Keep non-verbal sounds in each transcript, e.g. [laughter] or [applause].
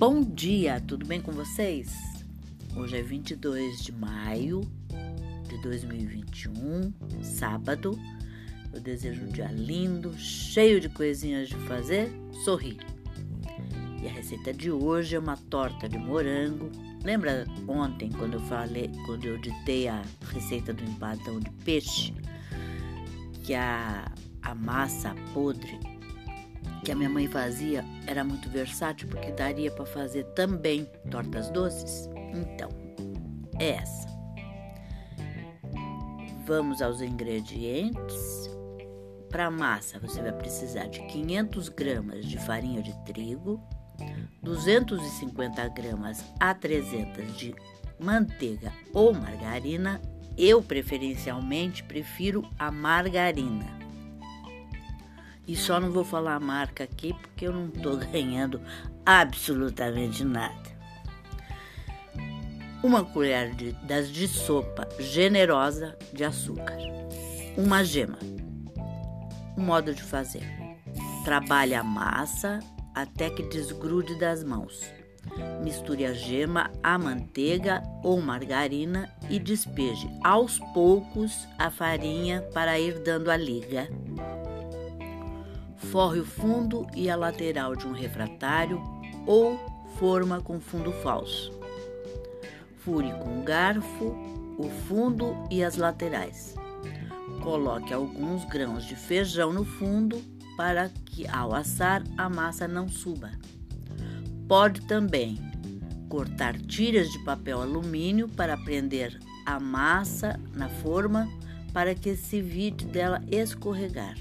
Bom dia, tudo bem com vocês? Hoje é 22 de maio de 2021, sábado. Eu desejo um dia lindo, cheio de coisinhas de fazer, sorrir. E a receita de hoje é uma torta de morango. Lembra ontem quando eu falei, quando eu ditei a receita do empadão de peixe, que a, a massa podre que a minha mãe fazia era muito versátil porque daria para fazer também tortas doces. Então, é essa. Vamos aos ingredientes. Para massa, você vai precisar de 500 gramas de farinha de trigo, 250 gramas a 300 de manteiga ou margarina. Eu preferencialmente prefiro a margarina e só não vou falar a marca aqui porque eu não estou [laughs] ganhando absolutamente nada. Uma colher de, das de sopa generosa de açúcar. Uma gema. O modo de fazer: trabalhe a massa até que desgrude das mãos. Misture a gema, a manteiga ou margarina e despeje aos poucos a farinha para ir dando a liga forre o fundo e a lateral de um refratário ou forma com fundo falso. Fure com garfo o fundo e as laterais. Coloque alguns grãos de feijão no fundo para que ao assar a massa não suba. Pode também cortar tiras de papel alumínio para prender a massa na forma para que se evite dela escorregar.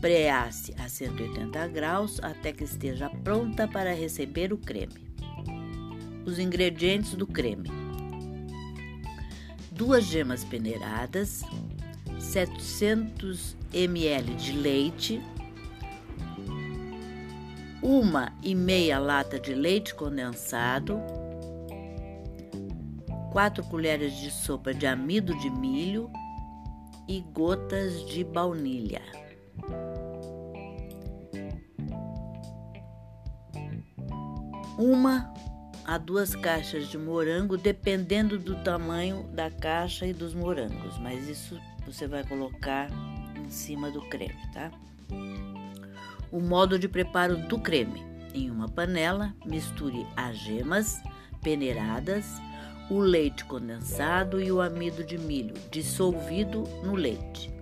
Preasse a 180 graus até que esteja pronta para receber o creme. Os ingredientes do creme: duas gemas peneiradas, 700 ml de leite, uma e meia lata de leite condensado, 4 colheres de sopa de amido de milho e gotas de baunilha. Uma a duas caixas de morango, dependendo do tamanho da caixa e dos morangos, mas isso você vai colocar em cima do creme, tá? O modo de preparo do creme: em uma panela, misture as gemas peneiradas, o leite condensado e o amido de milho dissolvido no leite.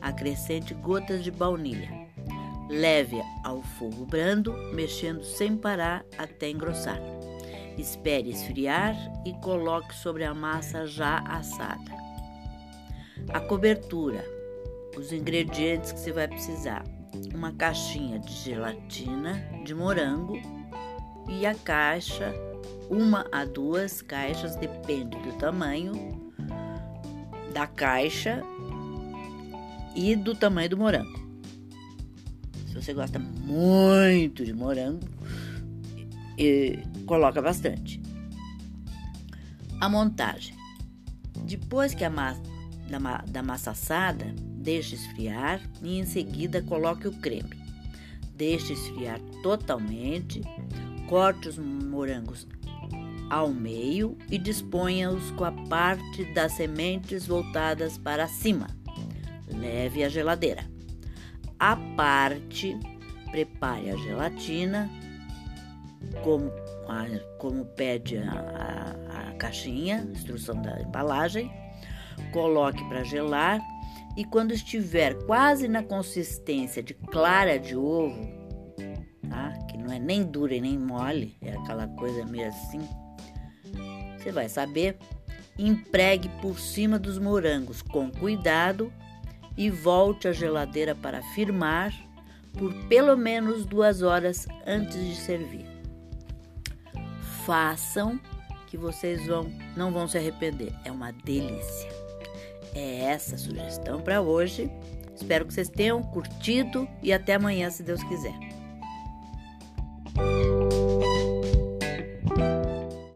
Acrescente gotas de baunilha. Leve ao fogo brando, mexendo sem parar até engrossar. Espere esfriar e coloque sobre a massa já assada. A cobertura, os ingredientes que você vai precisar: uma caixinha de gelatina de morango e a caixa, uma a duas caixas, depende do tamanho da caixa e do tamanho do morango. Você gosta muito de morango, e, coloca bastante. A montagem. Depois que a massa, da, da massa assada, deixe esfriar e em seguida coloque o creme. Deixe esfriar totalmente, corte os morangos ao meio e disponha-os com a parte das sementes voltadas para cima. Leve à geladeira. À parte, prepare a gelatina, como, a, como pede a, a, a caixinha, instrução da embalagem, coloque para gelar e quando estiver quase na consistência de clara de ovo, tá? que não é nem dura e nem mole, é aquela coisa meio assim, você vai saber, empregue por cima dos morangos com cuidado e volte à geladeira para firmar por pelo menos duas horas antes de servir. Façam que vocês vão, não vão se arrepender. É uma delícia. É essa a sugestão para hoje. Espero que vocês tenham curtido e até amanhã, se Deus quiser.